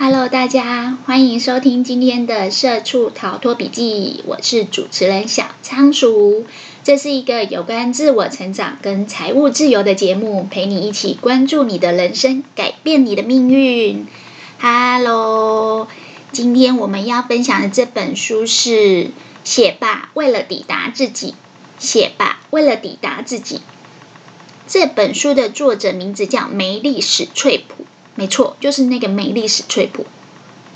Hello，大家欢迎收听今天的《社畜逃脱笔记》，我是主持人小仓鼠。这是一个有关自我成长跟财务自由的节目，陪你一起关注你的人生，改变你的命运。Hello，今天我们要分享的这本书是《写吧，为了抵达自己》。写吧，为了抵达自己。这本书的作者名字叫梅丽史翠普。没错，就是那个美丽史翠普，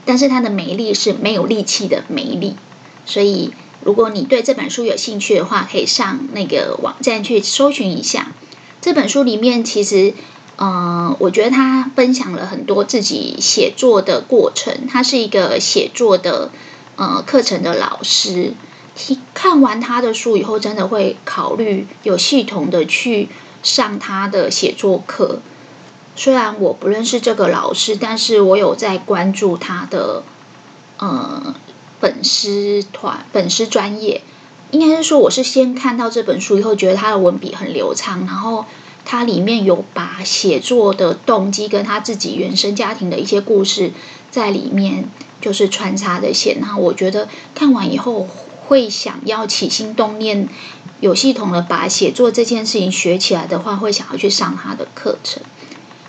但是她的美丽是没有力气的美丽，所以如果你对这本书有兴趣的话，可以上那个网站去搜寻一下。这本书里面其实，呃，我觉得他分享了很多自己写作的过程。他是一个写作的呃课程的老师，看完他的书以后，真的会考虑有系统的去上他的写作课。虽然我不认识这个老师，但是我有在关注他的呃粉丝团、粉丝专业。应该是说，我是先看到这本书以后，觉得他的文笔很流畅，然后他里面有把写作的动机跟他自己原生家庭的一些故事在里面就是穿插的线。然后我觉得看完以后会想要起心动念，有系统的把写作这件事情学起来的话，会想要去上他的课程。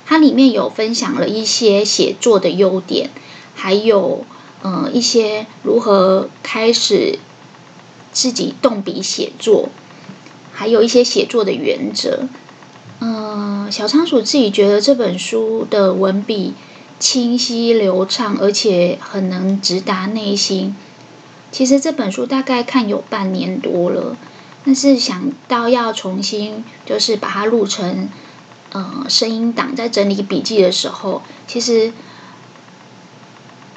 它里面有分享了一些写作的优点，还有呃一些如何开始自己动笔写作，还有一些写作的原则。嗯、小仓鼠自己觉得这本书的文笔清晰流畅，而且很能直达内心。其实这本书大概看有半年多了，但是想到要重新就是把它录成。呃，声音档在整理笔记的时候，其实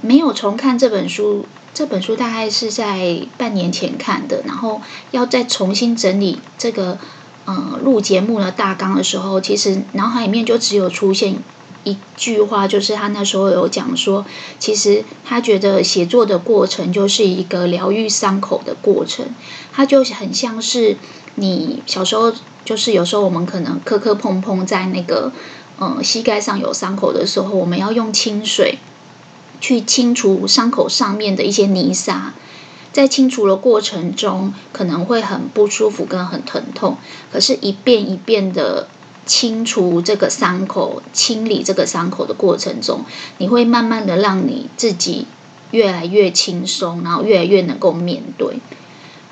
没有重看这本书。这本书大概是在半年前看的，然后要再重新整理这个呃录节目的大纲的时候，其实脑海里面就只有出现一句话，就是他那时候有讲说，其实他觉得写作的过程就是一个疗愈伤口的过程，他就很像是你小时候。就是有时候我们可能磕磕碰碰在那个呃膝盖上有伤口的时候，我们要用清水去清除伤口上面的一些泥沙，在清除的过程中可能会很不舒服跟很疼痛，可是，一遍一遍的清除这个伤口、清理这个伤口的过程中，你会慢慢的让你自己越来越轻松，然后越来越能够面对。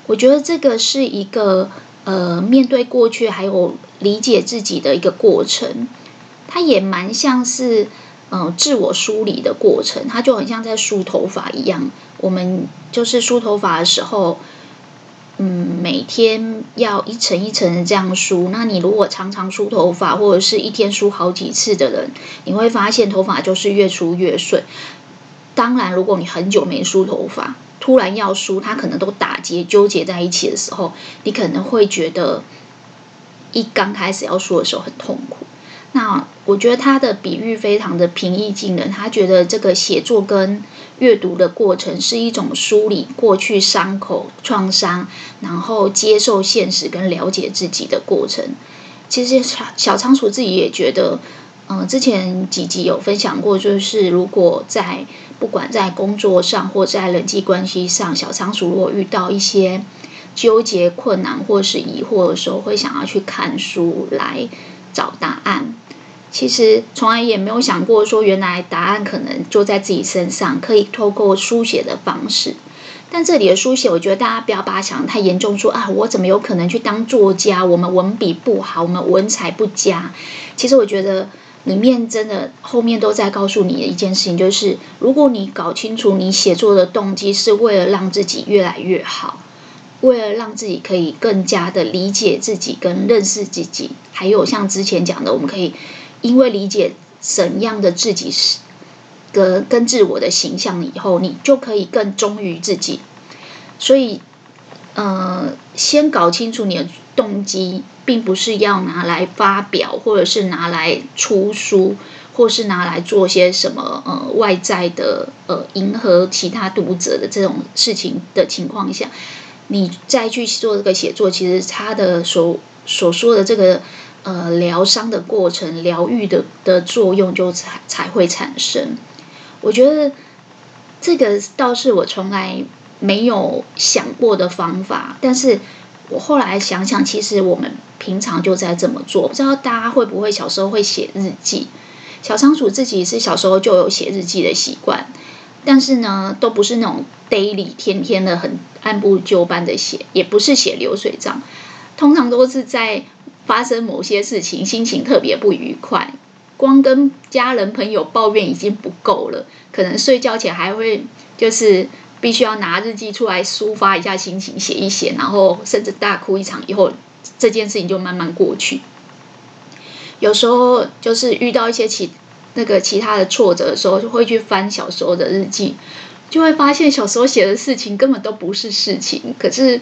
我觉得这个是一个。呃，面对过去还有理解自己的一个过程，它也蛮像是呃自我梳理的过程，它就很像在梳头发一样。我们就是梳头发的时候，嗯，每天要一层一层的这样梳。那你如果常常梳头发，或者是一天梳好几次的人，你会发现头发就是越梳越顺。当然，如果你很久没梳头发，突然要输，它可能都打结纠结在一起的时候，你可能会觉得一刚开始要梳的时候很痛苦。那我觉得他的比喻非常的平易近人，他觉得这个写作跟阅读的过程是一种梳理过去伤口创伤，然后接受现实跟了解自己的过程。其实小仓鼠自己也觉得。嗯、之前几集有分享过，就是如果在不管在工作上或在人际关系上，小仓鼠如果遇到一些纠结、困难或是疑惑的时候，会想要去看书来找答案。其实从来也没有想过说，原来答案可能就在自己身上，可以透过书写的方式。但这里的书写，我觉得大家不要把它想得太严重说，说啊，我怎么有可能去当作家？我们文笔不好，我们文采不佳。其实我觉得。里面真的后面都在告诉你的一件事情，就是如果你搞清楚你写作的动机是为了让自己越来越好，为了让自己可以更加的理解自己跟认识自己，还有像之前讲的，我们可以因为理解怎样的自己是跟跟自我的形象以后，你就可以更忠于自己。所以，呃，先搞清楚你的动机。并不是要拿来发表，或者是拿来出书，或是拿来做些什么呃外在的呃迎合其他读者的这种事情的情况下，你再去做这个写作，其实他的所所说的这个呃疗伤的过程、疗愈的的作用就才才会产生。我觉得这个倒是我从来没有想过的方法，但是我后来想想，其实我们平常就在这么做。不知道大家会不会小时候会写日记？小仓鼠自己是小时候就有写日记的习惯，但是呢，都不是那种 daily 天天的很按部就班的写，也不是写流水账，通常都是在发生某些事情，心情特别不愉快。光跟家人朋友抱怨已经不够了，可能睡觉前还会就是必须要拿日记出来抒发一下心情，写一写，然后甚至大哭一场以后，这件事情就慢慢过去。有时候就是遇到一些其那个其他的挫折的时候，就会去翻小时候的日记，就会发现小时候写的事情根本都不是事情，可是。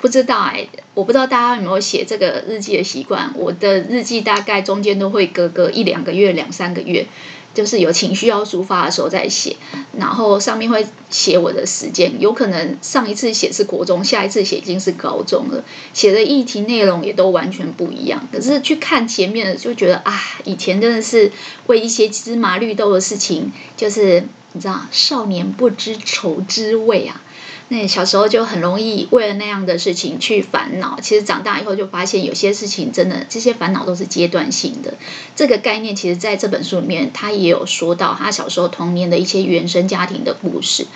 不知道哎，我不知道大家有没有写这个日记的习惯。我的日记大概中间都会隔个一两个月、两三个月，就是有情绪要抒发的时候再写。然后上面会写我的时间，有可能上一次写是国中，下一次写已经是高中了，写的议题内容也都完全不一样。可是去看前面的，就觉得啊，以前真的是为一些芝麻绿豆的事情，就是你知道，少年不知愁滋味啊。那小时候就很容易为了那样的事情去烦恼，其实长大以后就发现有些事情真的这些烦恼都是阶段性的。这个概念其实在这本书里面他也有说到他小时候童年的一些原生家庭的故事。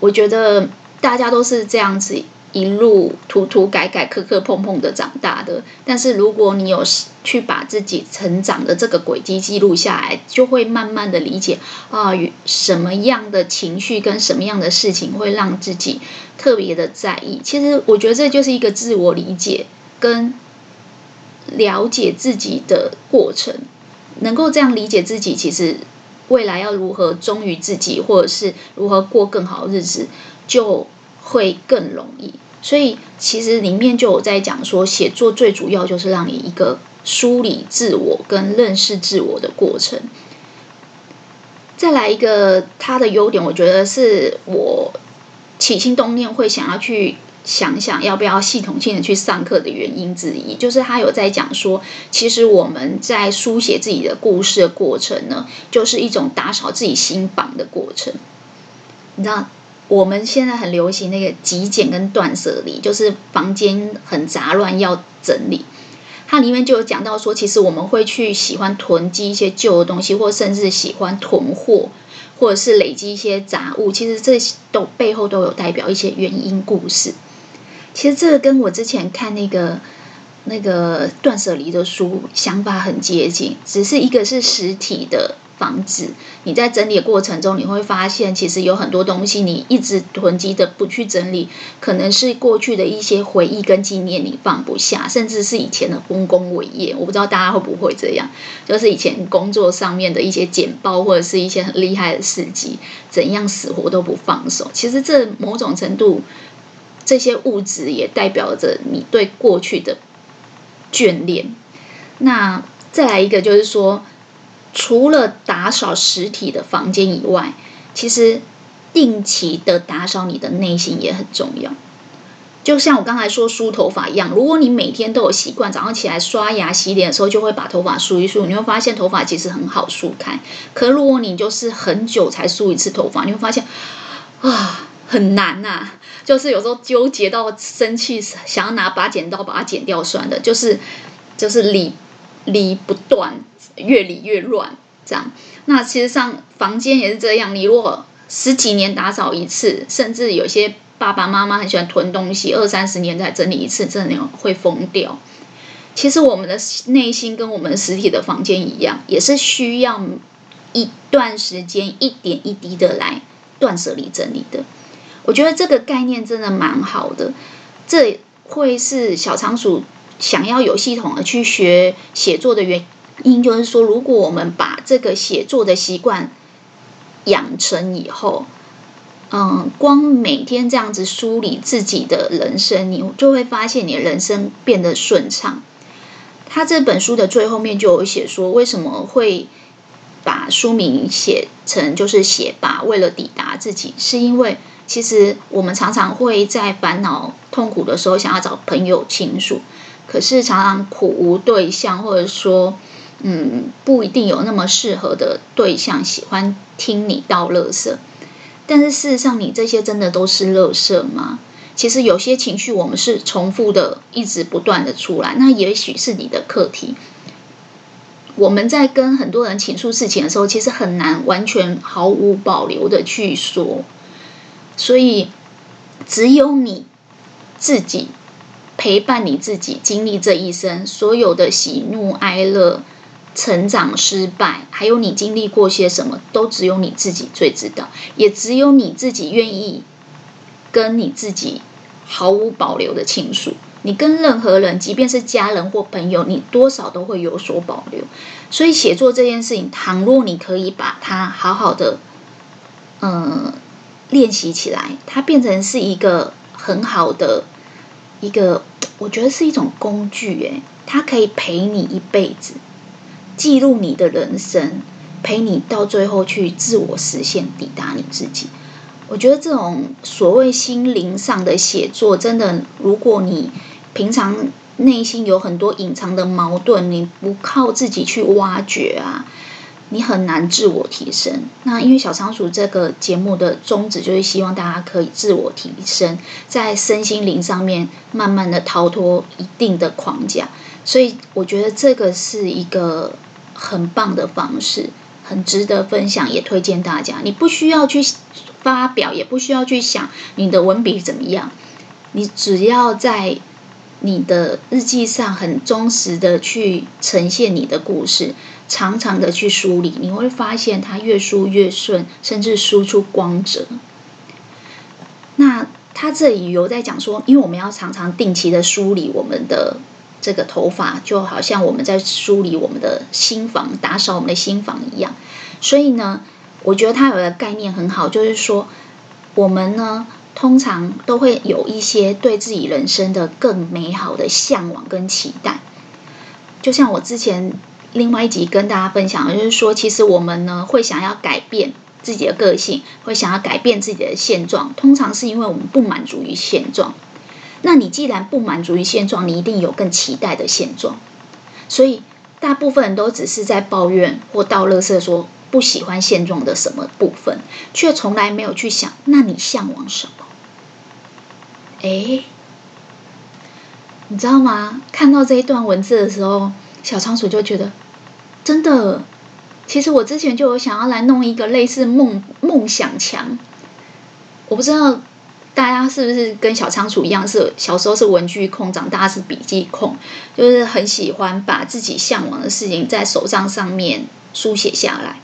我觉得大家都是这样子。一路涂涂改改、磕磕碰碰的长大的，但是如果你有去把自己成长的这个轨迹记录下来，就会慢慢的理解啊，什么样的情绪跟什么样的事情会让自己特别的在意。其实我觉得这就是一个自我理解跟了解自己的过程。能够这样理解自己，其实未来要如何忠于自己，或者是如何过更好日子，就会更容易。所以其实里面就有在讲说，写作最主要就是让你一个梳理自我跟认识自我的过程。再来一个它的优点，我觉得是我起心动念会想要去想想要不要系统性的去上课的原因之一，就是他有在讲说，其实我们在书写自己的故事的过程呢，就是一种打扫自己心房的过程。你知道？我们现在很流行那个极简跟断舍离，就是房间很杂乱要整理。它里面就有讲到说，其实我们会去喜欢囤积一些旧的东西，或甚至喜欢囤货，或者是累积一些杂物。其实这都背后都有代表一些原因故事。其实这个跟我之前看那个那个断舍离的书想法很接近，只是一个是实体的。房子，你在整理的过程中，你会发现，其实有很多东西你一直囤积的不去整理，可能是过去的一些回忆跟纪念你放不下，甚至是以前的丰功伟业。我不知道大家会不会这样，就是以前工作上面的一些简报或者是一些很厉害的事迹，怎样死活都不放手。其实这某种程度，这些物质也代表着你对过去的眷恋。那再来一个就是说。除了打扫实体的房间以外，其实定期的打扫你的内心也很重要。就像我刚才说梳头发一样，如果你每天都有习惯，早上起来刷牙、洗脸的时候就会把头发梳一梳，你会发现头发其实很好梳开。可如果你就是很久才梳一次头发，你会发现啊，很难呐、就是有时候纠结到生气，想要拿把剪刀把它剪掉算了，就是就是理理不断。越理越乱，这样。那其实上房间也是这样。你如果十几年打扫一次，甚至有些爸爸妈妈很喜欢囤东西，二三十年才整理一次，真的会疯掉。其实我们的内心跟我们实体的房间一样，也是需要一段时间一点一滴的来断舍离整理的。我觉得这个概念真的蛮好的。这会是小仓鼠想要有系统的去学写作的原因。就是说，如果我们把这个写作的习惯养成以后，嗯，光每天这样子梳理自己的人生，你就会发现你的人生变得顺畅。他这本书的最后面就有写说，为什么会把书名写成就是写吧，为了抵达自己，是因为其实我们常常会在烦恼、痛苦的时候想要找朋友倾诉，可是常常苦无对象，或者说。嗯，不一定有那么适合的对象喜欢听你倒垃圾。但是事实上，你这些真的都是垃圾吗？其实有些情绪我们是重复的，一直不断的出来，那也许是你的课题。我们在跟很多人倾诉事情的时候，其实很难完全毫无保留的去说，所以只有你自己陪伴你自己，经历这一生所有的喜怒哀乐、成长失败，还有你经历过些什么，都只有你自己最知道，也只有你自己愿意跟你自己毫无保留的倾诉。你跟任何人，即便是家人或朋友，你多少都会有所保留。所以写作这件事情，倘若你可以把它好好的，嗯，练习起来，它变成是一个很好的一个，我觉得是一种工具。诶，它可以陪你一辈子，记录你的人生，陪你到最后去自我实现，抵达你自己。我觉得这种所谓心灵上的写作，真的，如果你平常内心有很多隐藏的矛盾，你不靠自己去挖掘啊，你很难自我提升。那因为小仓鼠这个节目的宗旨就是希望大家可以自我提升，在身心灵上面慢慢的逃脱一定的框架，所以我觉得这个是一个很棒的方式，很值得分享，也推荐大家。你不需要去发表，也不需要去想你的文笔怎么样，你只要在。你的日记上很忠实的去呈现你的故事，长长的去梳理，你会发现它越梳越顺，甚至输出光泽。那他这里有在讲说，因为我们要常常定期的梳理我们的这个头发，就好像我们在梳理我们的心房，打扫我们的心房一样。所以呢，我觉得它有个概念很好，就是说我们呢。通常都会有一些对自己人生的更美好的向往跟期待，就像我之前另外一集跟大家分享的，就是说，其实我们呢会想要改变自己的个性，会想要改变自己的现状，通常是因为我们不满足于现状。那你既然不满足于现状，你一定有更期待的现状。所以大部分人都只是在抱怨或倒垃圾说。不喜欢现状的什么部分，却从来没有去想，那你向往什么？诶，你知道吗？看到这一段文字的时候，小仓鼠就觉得，真的，其实我之前就有想要来弄一个类似梦梦想墙。我不知道家是不是跟小仓鼠一样，是小时候是文具控，长大是笔记控，就是很喜欢把自己向往的事情在手账上面书写下来。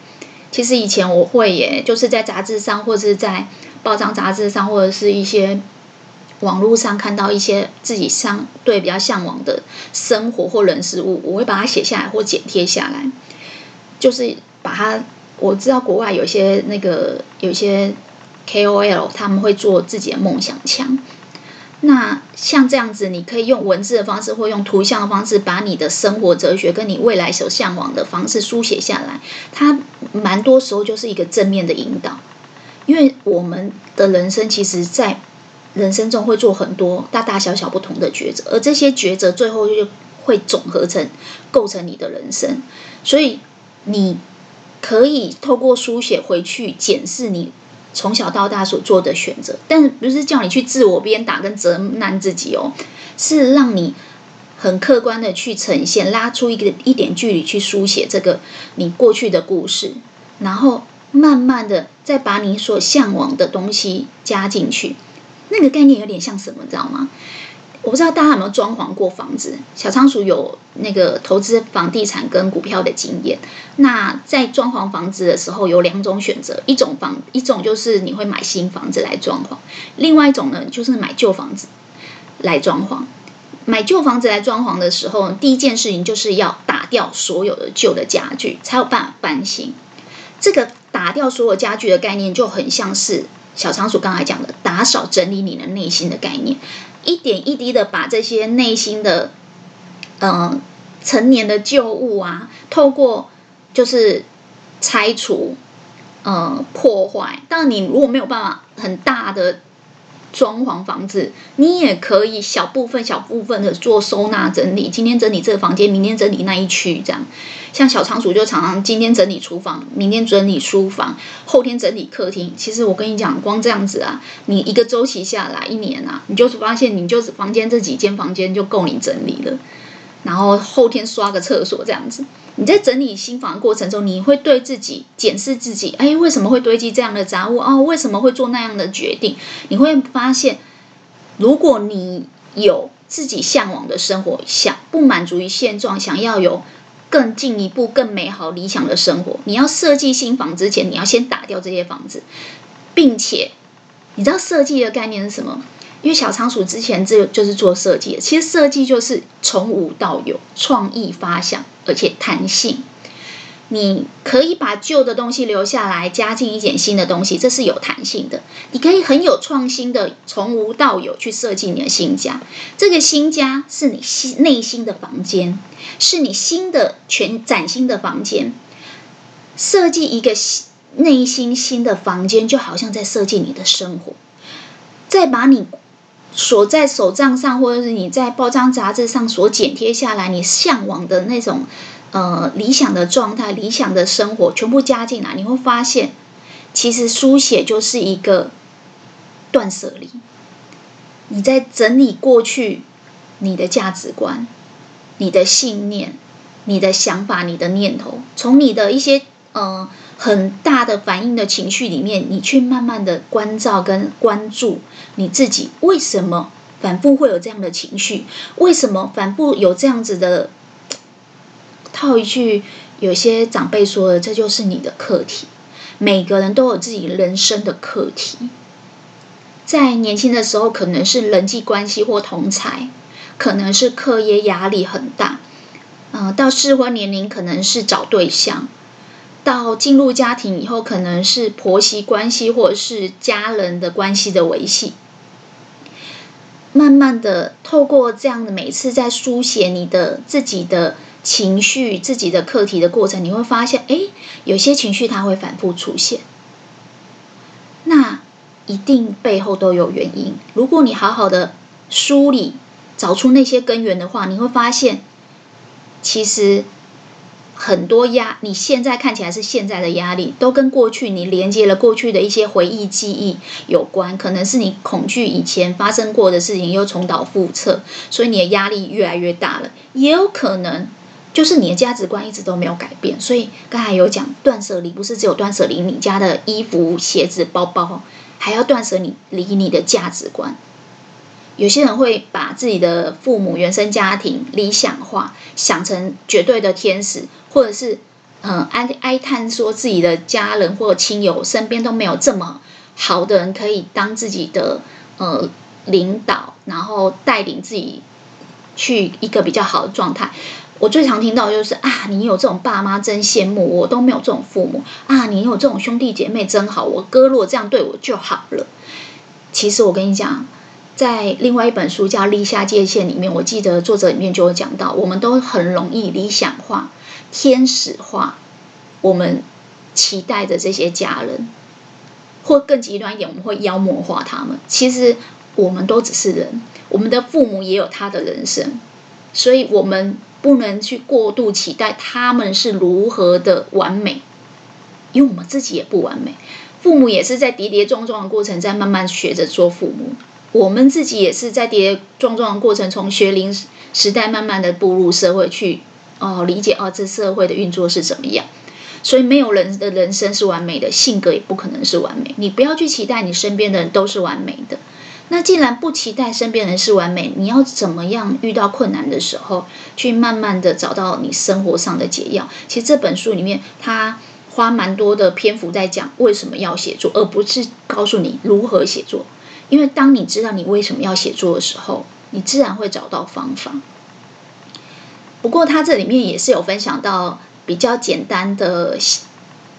其实以前我会耶，就是在杂志上，或者是在报章杂志上，或者是一些网络上看到一些自己相对比较向往的生活或人事物，我会把它写下来或剪贴下来，就是把它。我知道国外有些那个有些 KOL 他们会做自己的梦想墙。那像这样子，你可以用文字的方式，或用图像的方式，把你的生活哲学跟你未来所向往的方式书写下来。它蛮多时候就是一个正面的引导，因为我们的人生其实，在人生中会做很多大大小小不同的抉择，而这些抉择最后就会总合成构成你的人生。所以你可以透过书写回去检视你。从小到大所做的选择，但是不是叫你去自我鞭打跟责难自己哦，是让你很客观的去呈现，拉出一个一点距离去书写这个你过去的故事，然后慢慢的再把你所向往的东西加进去。那个概念有点像什么，知道吗？我不知道大家有没有装潢过房子？小仓鼠有那个投资房地产跟股票的经验。那在装潢房子的时候，有两种选择：一种房，一种就是你会买新房子来装潢；另外一种呢，就是买旧房子来装潢。买旧房子来装潢的时候，第一件事情就是要打掉所有的旧的家具，才有办法搬新。这个打掉所有家具的概念，就很像是小仓鼠刚才讲的打扫整理你的内心的概念。一点一滴的把这些内心的，嗯、呃，成年的旧物啊，透过就是拆除，呃，破坏。但，你如果没有办法很大的装潢房子，你也可以小部分、小部分的做收纳整理。今天整理这个房间，明天整理那一区，这样。像小仓鼠就常常今天整理厨房，明天整理书房，后天整理客厅。其实我跟你讲，光这样子啊，你一个周期下来，一年啊，你就是发现你就是房间这几间房间就够你整理了。然后后天刷个厕所这样子。你在整理新房过程中，你会对自己检视自己，哎，为什么会堆积这样的杂物？哦，为什么会做那样的决定？你会发现，如果你有自己向往的生活，想不满足于现状，想要有更进一步、更美好、理想的生活，你要设计新房之前，你要先打掉这些房子，并且，你知道设计的概念是什么？因为小仓鼠之前这就是做设计的，其实设计就是从无到有，创意发想，而且弹性。你可以把旧的东西留下来，加进一点新的东西，这是有弹性的。你可以很有创新的，从无到有去设计你的新家。这个新家是你心内心的房间，是你新的全崭新的房间。设计一个内心新的房间，就好像在设计你的生活，再把你。所在手账上，或者是你在报章杂志上所剪贴下来，你向往的那种呃理想的状态、理想的生活，全部加进来，你会发现，其实书写就是一个断舍离。你在整理过去你的价值观、你的信念、你的想法、你的念头，从你的一些呃。很大的反应的情绪里面，你去慢慢的关照跟关注你自己，为什么反复会有这样的情绪？为什么反复有这样子的？套一句，有些长辈说的，这就是你的课题。每个人都有自己人生的课题，在年轻的时候可能是人际关系或同才，可能是课业压力很大，嗯、到适婚年龄可能是找对象。到进入家庭以后，可能是婆媳关系，或者是家人的关系的维系。慢慢的，透过这样的每次在书写你的自己的情绪、自己的课题的过程，你会发现，哎，有些情绪它会反复出现。那一定背后都有原因。如果你好好的梳理，找出那些根源的话，你会发现，其实。很多压，你现在看起来是现在的压力，都跟过去你连接了过去的一些回忆记忆有关。可能是你恐惧以前发生过的事情又重蹈覆辙，所以你的压力越来越大了。也有可能就是你的价值观一直都没有改变。所以刚才有讲断舍离，不是只有断舍离你家的衣服、鞋子、包包，还要断舍离离你的价值观。有些人会把自己的父母、原生家庭理想化，想成绝对的天使，或者是嗯哀哀叹说自己的家人或亲友身边都没有这么好的人可以当自己的呃领导，然后带领自己去一个比较好的状态。我最常听到就是啊，你有这种爸妈真羡慕，我都没有这种父母啊，你有这种兄弟姐妹真好，我哥如果这样对我就好了。其实我跟你讲。在另外一本书叫《立下界限》里面，我记得作者里面就有讲到，我们都很容易理想化、天使化，我们期待的这些家人，或更极端一点，我们会妖魔化他们。其实我们都只是人，我们的父母也有他的人生，所以我们不能去过度期待他们是如何的完美，因为我们自己也不完美，父母也是在跌跌撞撞的过程，在慢慢学着做父母。我们自己也是在跌跌撞撞的过程，从学龄时代慢慢的步入社会去，哦，理解哦，这社会的运作是怎么样。所以没有人的人生是完美的，性格也不可能是完美。你不要去期待你身边的人都是完美的。那既然不期待身边人是完美，你要怎么样遇到困难的时候，去慢慢的找到你生活上的解药？其实这本书里面，他花蛮多的篇幅在讲为什么要写作，而不是告诉你如何写作。因为当你知道你为什么要写作的时候，你自然会找到方法。不过，他这里面也是有分享到比较简单的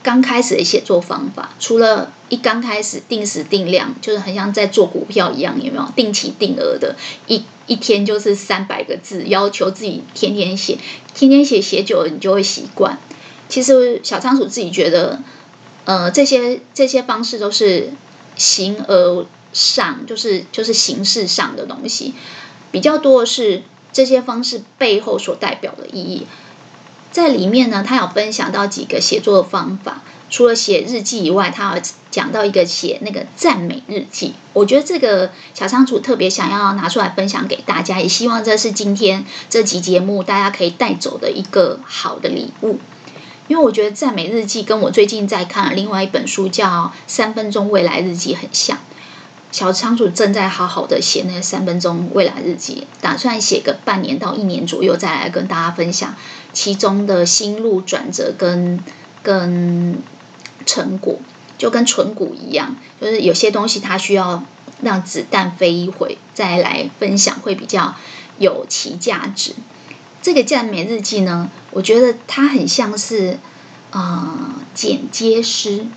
刚开始的写作方法。除了一刚开始定时定量，就是很像在做股票一样，有没有定期定额的，一一天就是三百个字，要求自己天天写，天天写，写久了你就会习惯。其实小仓鼠自己觉得，呃，这些这些方式都是形而上，就是就是形式上的东西，比较多的是这些方式背后所代表的意义。在里面呢，他有分享到几个写作的方法。除了写日记以外，他有讲到一个写那个赞美日记。我觉得这个小仓鼠特别想要拿出来分享给大家，也希望这是今天这集节目大家可以带走的一个好的礼物。因为我觉得赞美日记跟我最近在看另外一本书叫《三分钟未来日记》很像。小仓鼠正在好好的写那三分钟未来日记，打算写个半年到一年左右再来跟大家分享其中的心路转折跟跟。成果就跟存股一样，就是有些东西它需要让子弹飞一回再来分享，会比较有其价值。这个赞美日记呢，我觉得它很像是呃剪接师。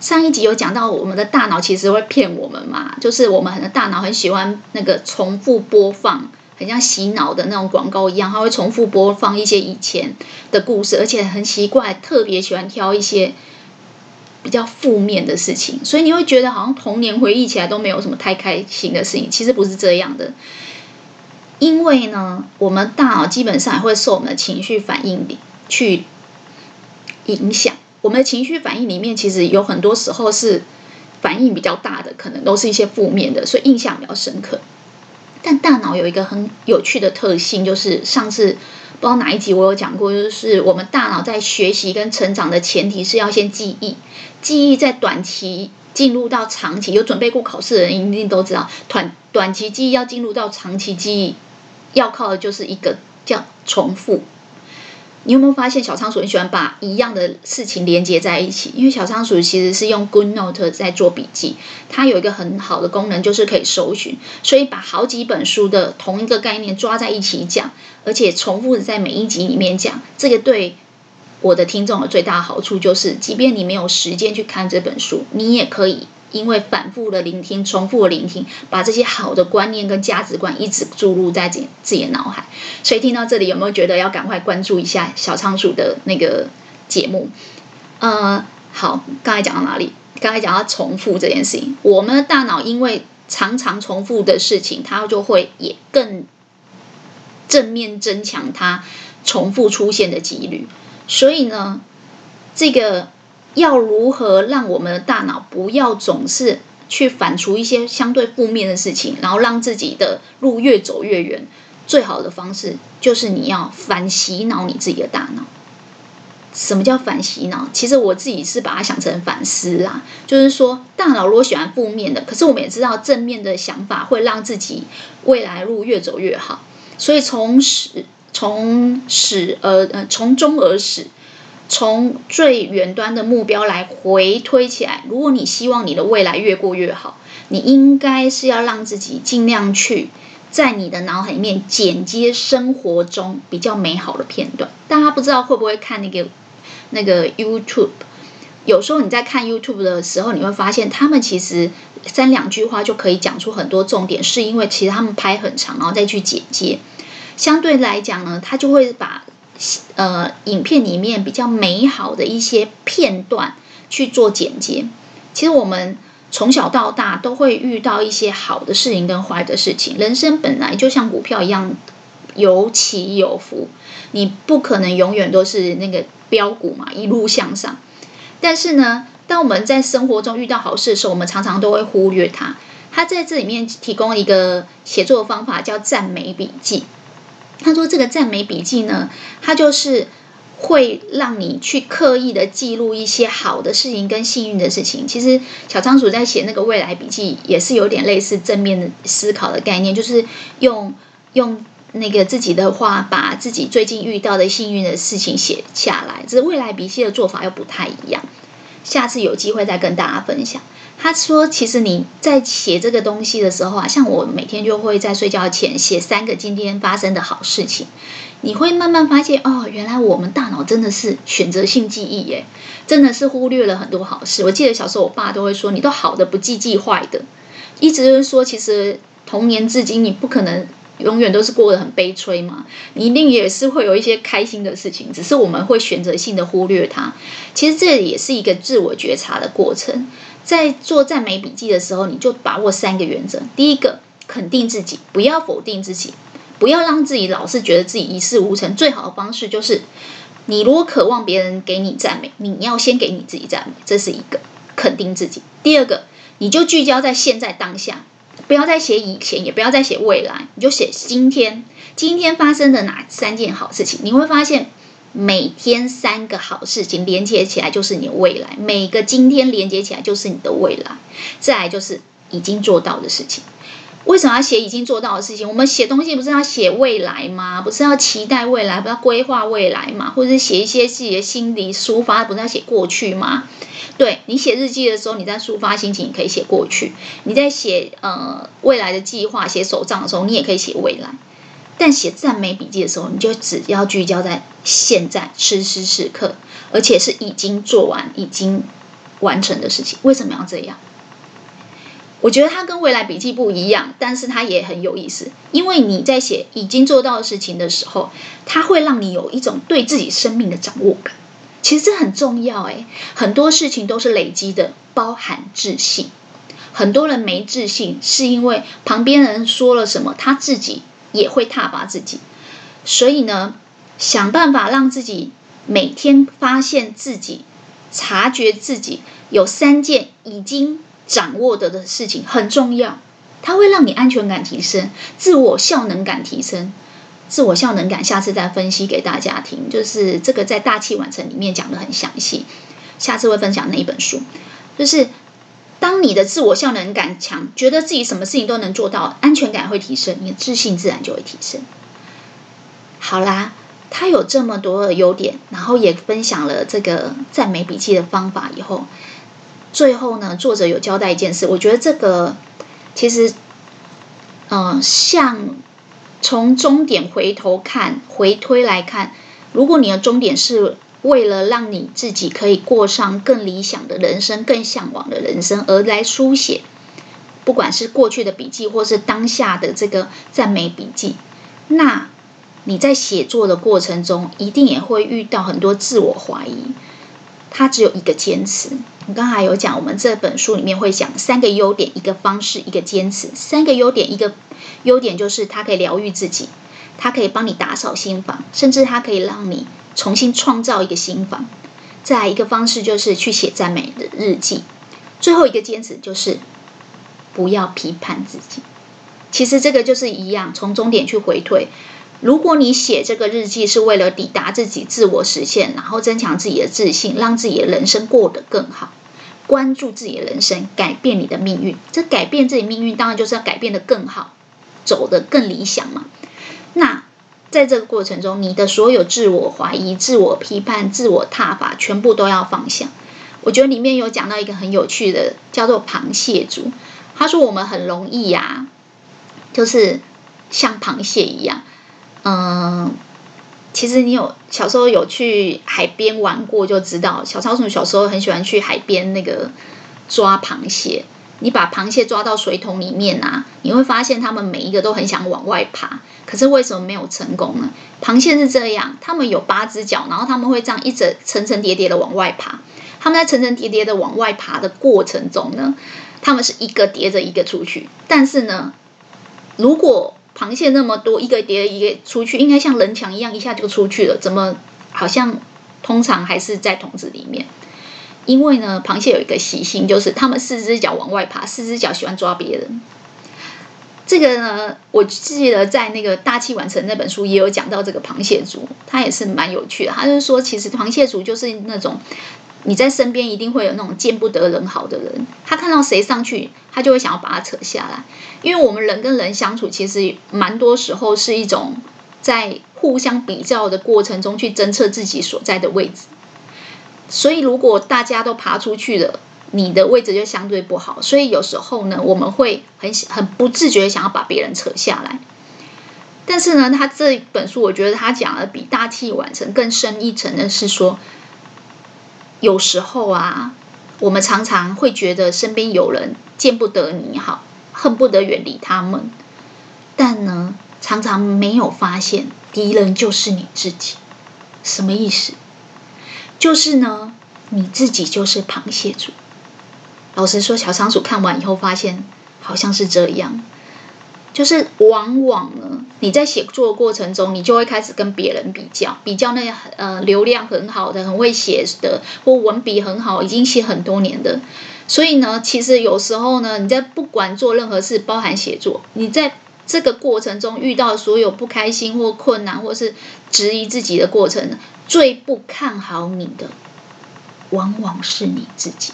上一集有讲到，我们的大脑其实会骗我们嘛，就是我们的大脑很喜欢那个重复播放，很像洗脑的那种广告一样，它会重复播放一些以前的故事，而且很奇怪，特别喜欢挑一些。比较负面的事情，所以你会觉得好像童年回忆起来都没有什么太开心的事情。其实不是这样的，因为呢，我们大脑基本上也会受我们的情绪反应里去影响。我们的情绪反应里面，其实有很多时候是反应比较大的，可能都是一些负面的，所以印象比较深刻。但大脑有一个很有趣的特性，就是上次。不知道哪一集我有讲过，就是我们大脑在学习跟成长的前提是要先记忆，记忆在短期进入到长期，有准备过考试的人一定都知道，短短期记忆要进入到长期记忆，要靠的就是一个叫重复。你有没有发现小仓鼠很喜欢把一样的事情连接在一起？因为小仓鼠其实是用 GoodNote 在做笔记，它有一个很好的功能，就是可以搜寻，所以把好几本书的同一个概念抓在一起讲，而且重复的在每一集里面讲。这个对我的听众的最大好处就是，即便你没有时间去看这本书，你也可以。因为反复的聆听、重复的聆听，把这些好的观念跟价值观一直注入在自己自己的脑海。所以听到这里，有没有觉得要赶快关注一下小仓鼠的那个节目？呃，好，刚才讲到哪里？刚才讲到重复这件事情，我们的大脑因为常常重复的事情，它就会也更正面增强它重复出现的几率。所以呢，这个。要如何让我们的大脑不要总是去反刍一些相对负面的事情，然后让自己的路越走越远？最好的方式就是你要反洗脑你自己的大脑。什么叫反洗脑？其实我自己是把它想成反思啊，就是说大脑如果喜欢负面的，可是我们也知道正面的想法会让自己未来路越走越好。所以从始从始而呃从中而始。从最远端的目标来回推起来，如果你希望你的未来越过越好，你应该是要让自己尽量去在你的脑海里面剪接生活中比较美好的片段。大家不知道会不会看那个那个 YouTube？有时候你在看 YouTube 的时候，你会发现他们其实三两句话就可以讲出很多重点，是因为其实他们拍很长，然后再去剪接。相对来讲呢，他就会把。呃，影片里面比较美好的一些片段去做剪接。其实我们从小到大都会遇到一些好的事情跟坏的事情。人生本来就像股票一样，有起有伏，你不可能永远都是那个标股嘛，一路向上。但是呢，当我们在生活中遇到好事的时候，我们常常都会忽略它。他在这里面提供一个写作方法，叫赞美笔记。他说：“这个赞美笔记呢，它就是会让你去刻意的记录一些好的事情跟幸运的事情。其实小仓鼠在写那个未来笔记，也是有点类似正面的思考的概念，就是用用那个自己的话，把自己最近遇到的幸运的事情写下来。只是未来笔记的做法又不太一样，下次有机会再跟大家分享。”他说：“其实你在写这个东西的时候啊，像我每天就会在睡觉前写三个今天发生的好事情，你会慢慢发现哦，原来我们大脑真的是选择性记忆耶，真的是忽略了很多好事。我记得小时候我爸都会说，你都好的不记记坏的，一直是说，其实童年至今你不可能永远都是过得很悲催嘛。你一定也是会有一些开心的事情，只是我们会选择性的忽略它。其实这也是一个自我觉察的过程。在做赞美笔记的时候，你就把握三个原则：第一个，肯定自己，不要否定自己，不要让自己老是觉得自己一事无成。最好的方式就是，你如果渴望别人给你赞美，你要先给你自己赞美，这是一个肯定自己。第二个，你就聚焦在现在当下。不要再写以前，也不要再写未来，你就写今天。今天发生的哪三件好事情？你会发现，每天三个好事情连接起来就是你的未来，每个今天连接起来就是你的未来。再来就是已经做到的事情。为什么要写已经做到的事情？我们写东西不是要写未来吗？不是要期待未来，不要规划未来吗？或者是写一些自己的心理抒发，不是要写过去吗？对，你写日记的时候，你在抒发心情，你可以写过去；你在写呃未来的计划、写手账的时候，你也可以写未来。但写赞美笔记的时候，你就只要聚焦在现在、此时此刻，而且是已经做完、已经完成的事情。为什么要这样？我觉得它跟未来笔记不一样，但是它也很有意思。因为你在写已经做到的事情的时候，它会让你有一种对自己生命的掌握感。其实这很重要诶，很多事情都是累积的，包含自信。很多人没自信，是因为旁边人说了什么，他自己也会挞伐自己。所以呢，想办法让自己每天发现自己、察觉自己有三件已经。掌握的的事情很重要，它会让你安全感提升，自我效能感提升。自我效能感，下次再分析给大家听。就是这个在大器晚成里面讲得很详细，下次会分享那一本书。就是当你的自我效能感强，觉得自己什么事情都能做到，安全感会提升，你的自信自然就会提升。好啦，他有这么多的优点，然后也分享了这个赞美笔记的方法以后。最后呢，作者有交代一件事，我觉得这个其实，嗯、呃，像从终点回头看、回推来看，如果你的终点是为了让你自己可以过上更理想的人生、更向往的人生而来书写，不管是过去的笔记，或是当下的这个赞美笔记，那你在写作的过程中，一定也会遇到很多自我怀疑。它只有一个坚持。我刚才有讲，我们这本书里面会讲三个优点，一个方式，一个坚持。三个优点，一个优点就是它可以疗愈自己，它可以帮你打扫心房，甚至它可以让你重新创造一个心房。再来一个方式就是去写赞美的日记。最后一个坚持就是不要批判自己。其实这个就是一样，从终点去回退。如果你写这个日记是为了抵达自己自我实现，然后增强自己的自信，让自己的人生过得更好，关注自己的人生，改变你的命运。这改变自己命运，当然就是要改变得更好，走得更理想嘛。那在这个过程中，你的所有自我怀疑、自我批判、自我踏伐，全部都要放下。我觉得里面有讲到一个很有趣的，叫做螃蟹族。他说我们很容易呀、啊，就是像螃蟹一样。嗯，其实你有小时候有去海边玩过，就知道小超鼠小时候很喜欢去海边那个抓螃蟹。你把螃蟹抓到水桶里面啊，你会发现它们每一个都很想往外爬，可是为什么没有成功呢？螃蟹是这样，它们有八只脚，然后它们会这样一直层层叠叠的往外爬。它们在层层叠叠的往外爬的过程中呢，它们是一个叠着一个出去。但是呢，如果螃蟹那么多，一个叠一个出去，应该像人墙一样一下就出去了。怎么好像通常还是在桶子里面？因为呢，螃蟹有一个习性，就是它们四只脚往外爬，四只脚喜欢抓别人。这个呢，我记得在那个《大器晚成》那本书也有讲到这个螃蟹族，它也是蛮有趣的。他就是说，其实螃蟹族就是那种。你在身边一定会有那种见不得人好的人，他看到谁上去，他就会想要把他扯下来。因为我们人跟人相处，其实蛮多时候是一种在互相比较的过程中去侦测自己所在的位置。所以如果大家都爬出去了，你的位置就相对不好。所以有时候呢，我们会很很不自觉想要把别人扯下来。但是呢，他这本书我觉得他讲的比大器晚成更深一层的是说。有时候啊，我们常常会觉得身边有人见不得你好，恨不得远离他们。但呢，常常没有发现敌人就是你自己。什么意思？就是呢，你自己就是螃蟹主。老实说，小仓鼠看完以后发现好像是这样，就是往往呢，你在写作的过程中，你就会开始跟别人比较，比较那呃流量很好的、很会写的，或文笔很好、已经写很多年的。所以呢，其实有时候呢，你在不管做任何事，包含写作，你在这个过程中遇到所有不开心或困难，或是质疑自己的过程，最不看好你的，往往是你自己。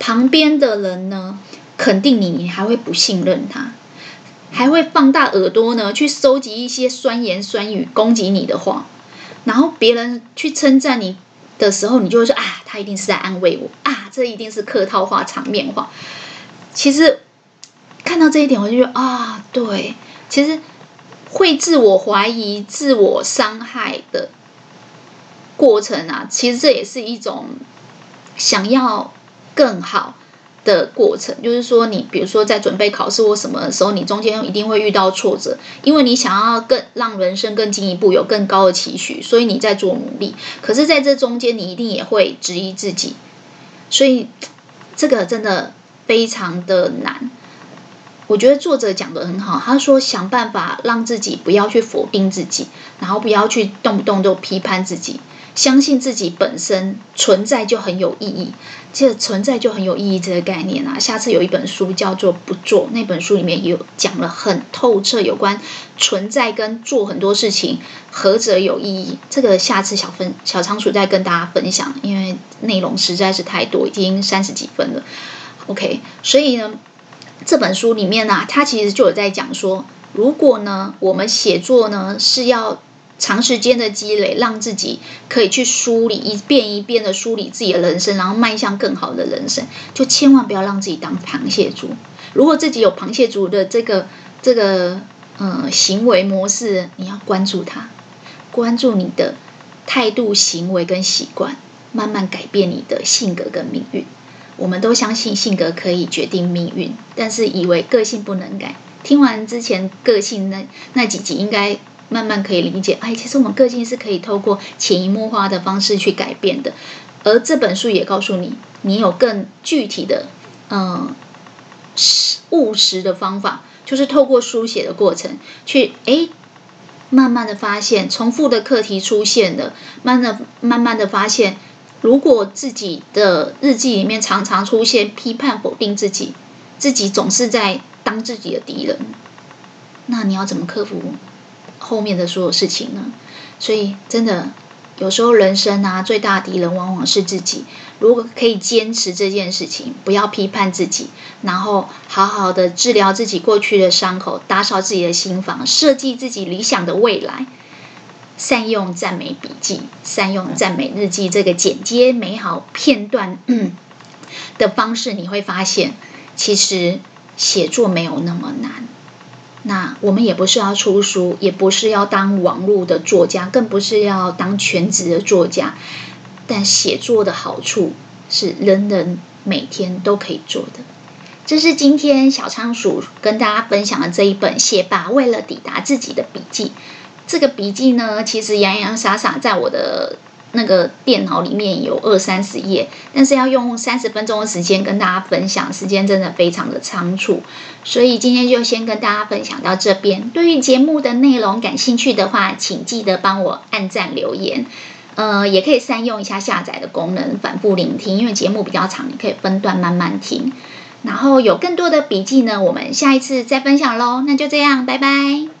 旁边的人呢，肯定你，你还会不信任他，还会放大耳朵呢，去收集一些酸言酸语攻击你的话，然后别人去称赞你的时候，你就会说啊，他一定是在安慰我。啊，这一定是客套话、场面话。其实看到这一点，我就觉得啊，对，其实会自我怀疑、自我伤害的过程啊，其实这也是一种想要更好的过程，就是说，你比如说在准备考试或什么的时候，你中间一定会遇到挫折，因为你想要更让人生更进一步，有更高的期许，所以你在做努力。可是，在这中间，你一定也会质疑自己，所以这个真的非常的难。我觉得作者讲的很好，他说想办法让自己不要去否定自己，然后不要去动不动就批判自己。相信自己本身存在就很有意义，这存在就很有意义这个概念啊。下次有一本书叫做《不做》，那本书里面有讲了很透彻有关存在跟做很多事情何者有意义。这个下次小分小仓鼠再跟大家分享，因为内容实在是太多，已经三十几分了。OK，所以呢，这本书里面呢、它其实就有在讲说，如果呢，我们写作呢是要。长时间的积累，让自己可以去梳理，一遍一遍的梳理自己的人生，然后迈向更好的人生。就千万不要让自己当螃蟹族。如果自己有螃蟹族的这个这个呃行为模式，你要关注它，关注你的态度、行为跟习惯，慢慢改变你的性格跟命运。我们都相信性格可以决定命运，但是以为个性不能改。听完之前个性那那几集，应该。慢慢可以理解，哎，其实我们个性是可以透过潜移默化的方式去改变的。而这本书也告诉你，你有更具体的、嗯，务实的方法，就是透过书写的过程，去哎，慢慢的发现重复的课题出现了，慢的慢慢的发现，如果自己的日记里面常常出现批判否定自己，自己总是在当自己的敌人，那你要怎么克服？后面的所有事情呢？所以真的有时候人生啊，最大的敌人往往是自己。如果可以坚持这件事情，不要批判自己，然后好好的治疗自己过去的伤口，打扫自己的心房，设计自己理想的未来，善用赞美笔记，善用赞美日记这个剪接美好片段的方式，你会发现，其实写作没有那么难。那我们也不是要出书，也不是要当网络的作家，更不是要当全职的作家。但写作的好处是人人每天都可以做的。这是今天小仓鼠跟大家分享的这一本《写吧为了抵达自己的笔记》。这个笔记呢，其实洋洋洒洒在我的。那个电脑里面有二三十页，但是要用三十分钟的时间跟大家分享，时间真的非常的仓促，所以今天就先跟大家分享到这边。对于节目的内容感兴趣的话，请记得帮我按赞留言，呃，也可以善用一下下载的功能，反复聆听，因为节目比较长，你可以分段慢慢听。然后有更多的笔记呢，我们下一次再分享喽。那就这样，拜拜。